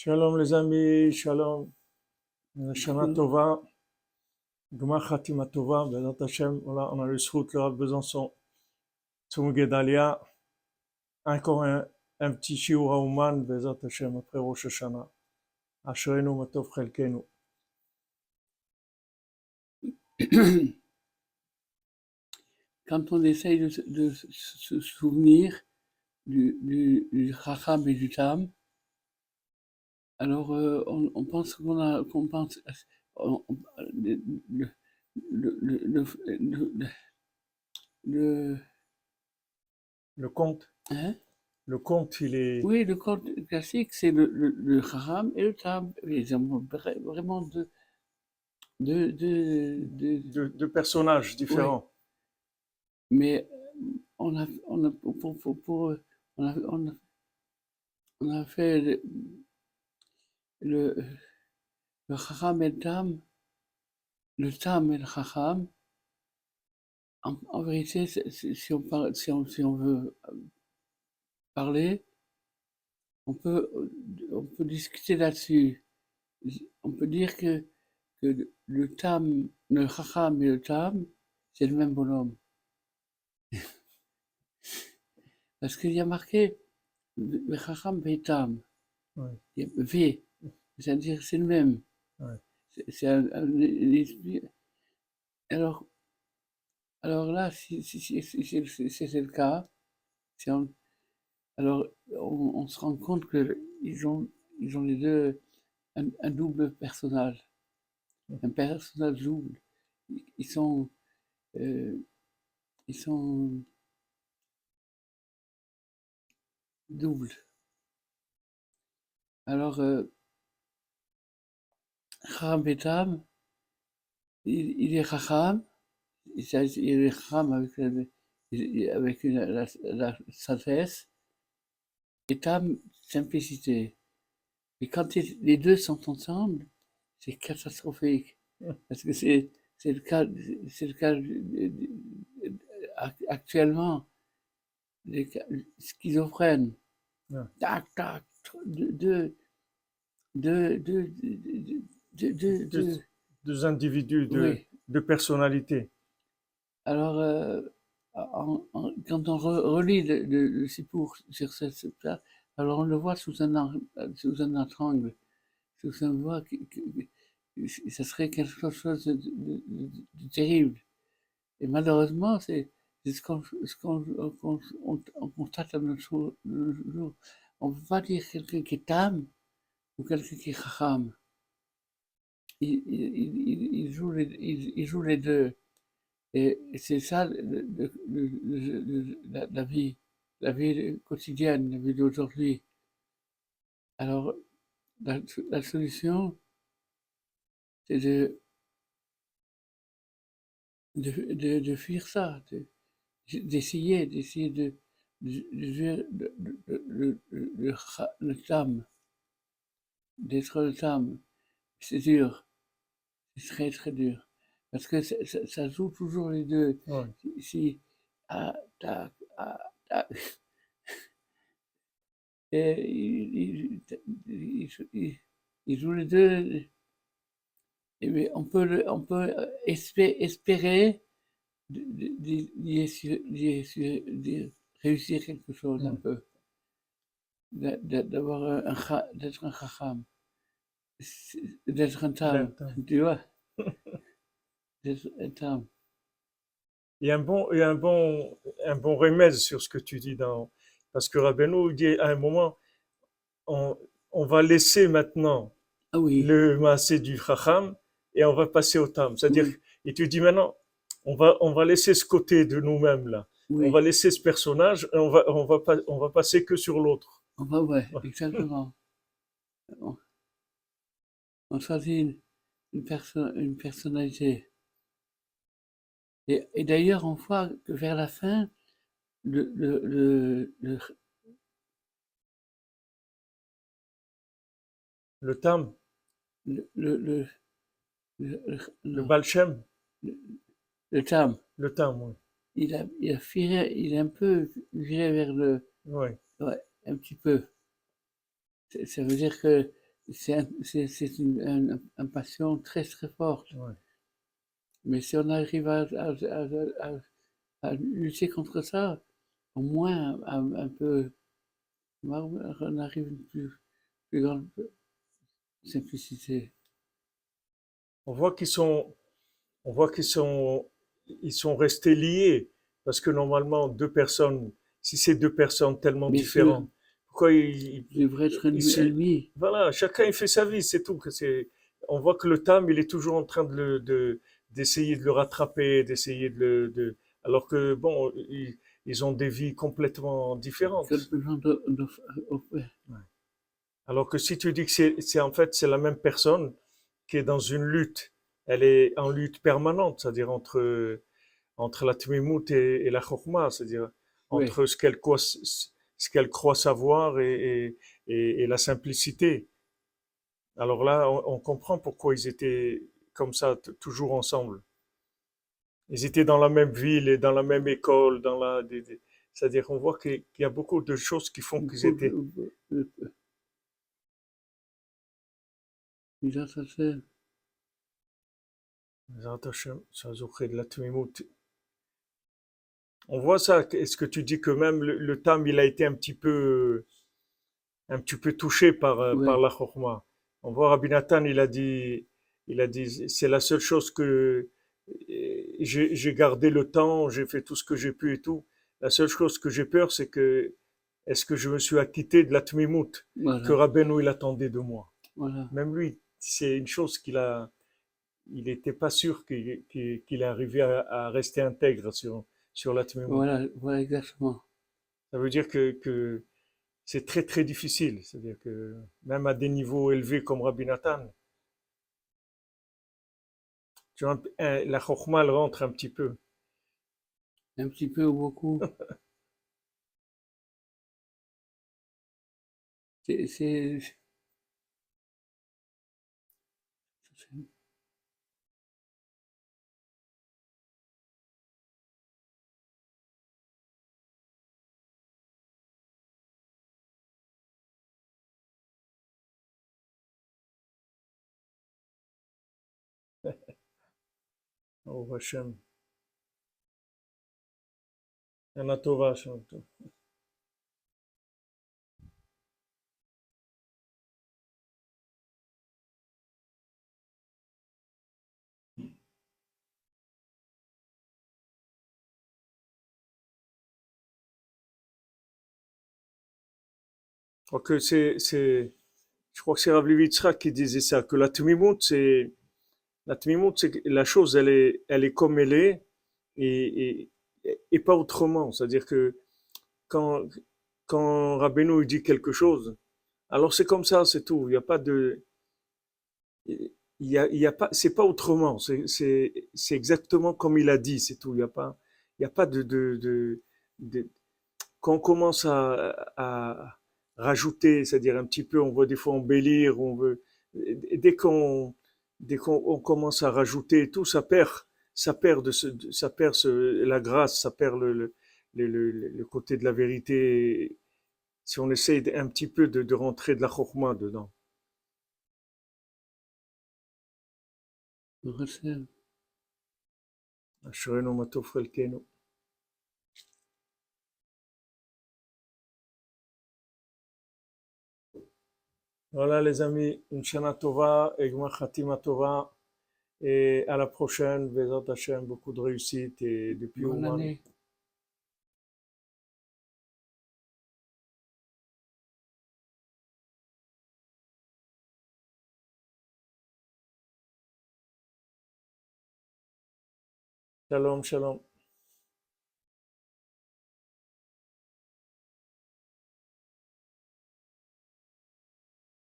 Shalom les amis, shalom. Shana Mhm. Tova, Gmar Tova, Bezat Hashem, voilà, on a le Srout, le Rav Besançon, Tzum Gedalia, encore un, un petit Shiur Hauman, Bezat Hashem, après Rosh Hashanah. Asherenu Matov Chelkenu. Quand on essaye de, se- de se se souvenir du, du, du Chacham et du Tam, alors euh, on, on pense qu'on a, qu'on pense, on- on- le, le, le, le, le- le- le- Le conte, hein? Le conte, il est, oui, le conte classique, c'est le, le, le Chacham et le Tam. Ils ont vra- vraiment deux, deux, deux, deux- de, de personnages différents. mais on a, on a, pour, pour, pour- pour- on a, on a, on a fait le, le, Chacham et le Tam, le Tam et le Chacham. En, en vérité, si on, parle, si, on, si on veut parler, on peut, on peut discuter là-dessus. On peut dire que, que le Tam, le Chacham et le Tam, c'est le même bonhomme. Parce qu'il y a marqué le Chacham et le Tam. Ouais. V, c'est-à-dire c'est le même. Ouais. C'est un, esprit. Alors, alors là, si, c'est le cas, on- alors on, on se rend compte qu'ils ont, ils ont les deux un, un double personnage, un personnage double. Ils ils sont, euh, ils sont doubles. Alors, euh, Chacham il, il est Chacham, il, est Chacham avec, il- avec une- la, la sagesse, et Tam, simplicité. Et quand les deux sont ensemble, c'est catastrophique. Parce que c'est le cas, c'est le cas euh, euh, ac- actuellement, les schizophrènes. Tac, tac, deux, deux, deux, deux, deux, individus de, oui. de personnalité. Alors, euh, en- en- quand on re- relit le, le, le Sipour sur cette alors on le voit sous un, sous un autre angle, sous un voie qui, ça serait quelque chose de, de- de- de terrible. Et malheureusement, c'est ce qu'on ce on, on constate à notre jour. nos jours. On ne peut pas dire quelqu'un qui est âme ou quelqu'un qui est chacham. Il, il, il, joue les, il, joue les deux. Et c'est ça le- le- le- la, la vie, la vie quotidienne, la vie d'aujourd'hui. Alors, la, la solution, c'est de, de, de, de fuir ça, de- d'essayer, d'essayer de, de, de, le, le, le, le tam, d'être le tam. C'est dur, c'est très très dur. Parce que ça, ça- ça joue toujours les deux. Ouais. Si, si- ah, tac, ah, tac. Et il, il, il, il- il joue les deux. Et mais on peut, le- on peut espé- espérer de- réussir quelque chose un Mm. peu. D'avoir un, d'être un chacham. D'être un tam. D'être un- Tu vois? D'être un tam. Il y a un bon, il y a un bon, un bon remède sur ce que tu dis dans, parce que Rabbeinu dit à un moment, on, on va laisser maintenant Ah oui. le massé du Chacham et on va passer au Tam. C'est-à-dire, Oui. et tu dis maintenant, on va, on va laisser ce côté de nous-mêmes là. Oui. On va laisser ce personnage et on va, on va pas, on va passer que sur l'autre. On va, ouais, Ouais. exactement. On, choisit une, une, perso- une personnalité. Et, et d'ailleurs, on voit que vers la fin, le, le, le, le, Le Tam, le, le, le, le, le- le non, Balshem, le tam, le Tam, oui. il a, il a viré, il a un peu viré vers le, Ouais. ouais, un petit peu. Ça veut dire que c'est un- un, un passion très très forte. Ouais. Mais si on arrive à, à, à- à- lutter contre ça, au moins un, un peu, on arrive à une plus, plus grande simplicité. On voit qu'ils sont, on voit qu'ils sont, ils sont restés liés parce que normalement deux personnes, si c'est deux personnes tellement Bien différentes, ils, Ils devraient être ennemis. voilà, chacun il fait sa vie, c'est tout. c'est, on voit que le Tam, il est toujours en train de le, de, d'essayer de le rattraper, d'essayer de le, de, alors que bon, ils, ils ont des vies complètement différentes. De, de, de- Alors que si tu dis que c'est, c'est en fait c'est la même personne qui est dans une lutte, elle est en lutte permanente, c'est-à-dire entre entre la tmimout et, et la chokma, c'est-à-dire Oui. entre ce qu'elle ce qu'elle croit savoir et, et, et- et la simplicité. Alors là, on, on comprend pourquoi ils étaient comme ça, toujours ensemble. Ils étaient dans la même ville et dans la même école, dans la, des- des- c'est-à-dire qu'on voit qu'il y a beaucoup de choses qui font qu'ils étaient Hashem, ça zouchet de la tmimout. On voit ça. Est-ce que tu dis que même le, le Tam, il a été un petit peu, un petit peu touché par, euh, par la chorma. On voit Rabbi Nathan, il a dit, il a dit, c'est la seule chose que euh, j'ai gardé le temps, j'ai fait tout ce que j'ai pu et tout. La seule chose que j'ai peur, c'est que est-ce que je me suis acquitté de la tmimout que. Rabbeinu il attendait de moi? voilà. Même lui, c'est une chose qu'il a, il n'était pas sûr qu'il qu'il arrivait à, à rester intègre sur, sur la Tmimout. Voilà, voilà exactement. Ça veut dire que, que c'est très très difficile. C'est-à-dire que même à des niveaux élevés comme Rabbi Nathan, tu vois, la chokhmah elle rentre un petit peu. Un petit peu ou beaucoup. C'est- Oh Hashem. Yana Tova, Hashem. Je crois que c'est, je crois c'est Rav qui disait ça, que la Tmimout, c'est, la Tmimout, c'est que la chose, elle est, elle est comme elle est, et, et, pas autrement. C'est-à-dire que quand, quand Rabbeinu dit quelque chose, alors c'est comme ça, c'est tout. Il n'y a pas de, il y a, il y a pas, c'est pas autrement. C'est exactement comme il a dit, c'est tout. Il n'y a pas, il y a pas de, de, de, de- quand on commence à, à rajouter, c'est-à-dire un petit peu, on veut des fois embellir, on veut, dès qu'on, dès qu'on on commence à rajouter et tout, ça perd, ça perd de ce, ça perd ce- la grâce, ça perd le, le, le, le- le côté de la vérité. Si on essaye un petit peu de, de rentrer de la chokma dedans. Voilà les amis, une Shana Tova et Khatima Tova. Et à la prochaine, Bezat Hashem, beaucoup de réussite et depuis Bonne Ouman. année. Shalom, shalom.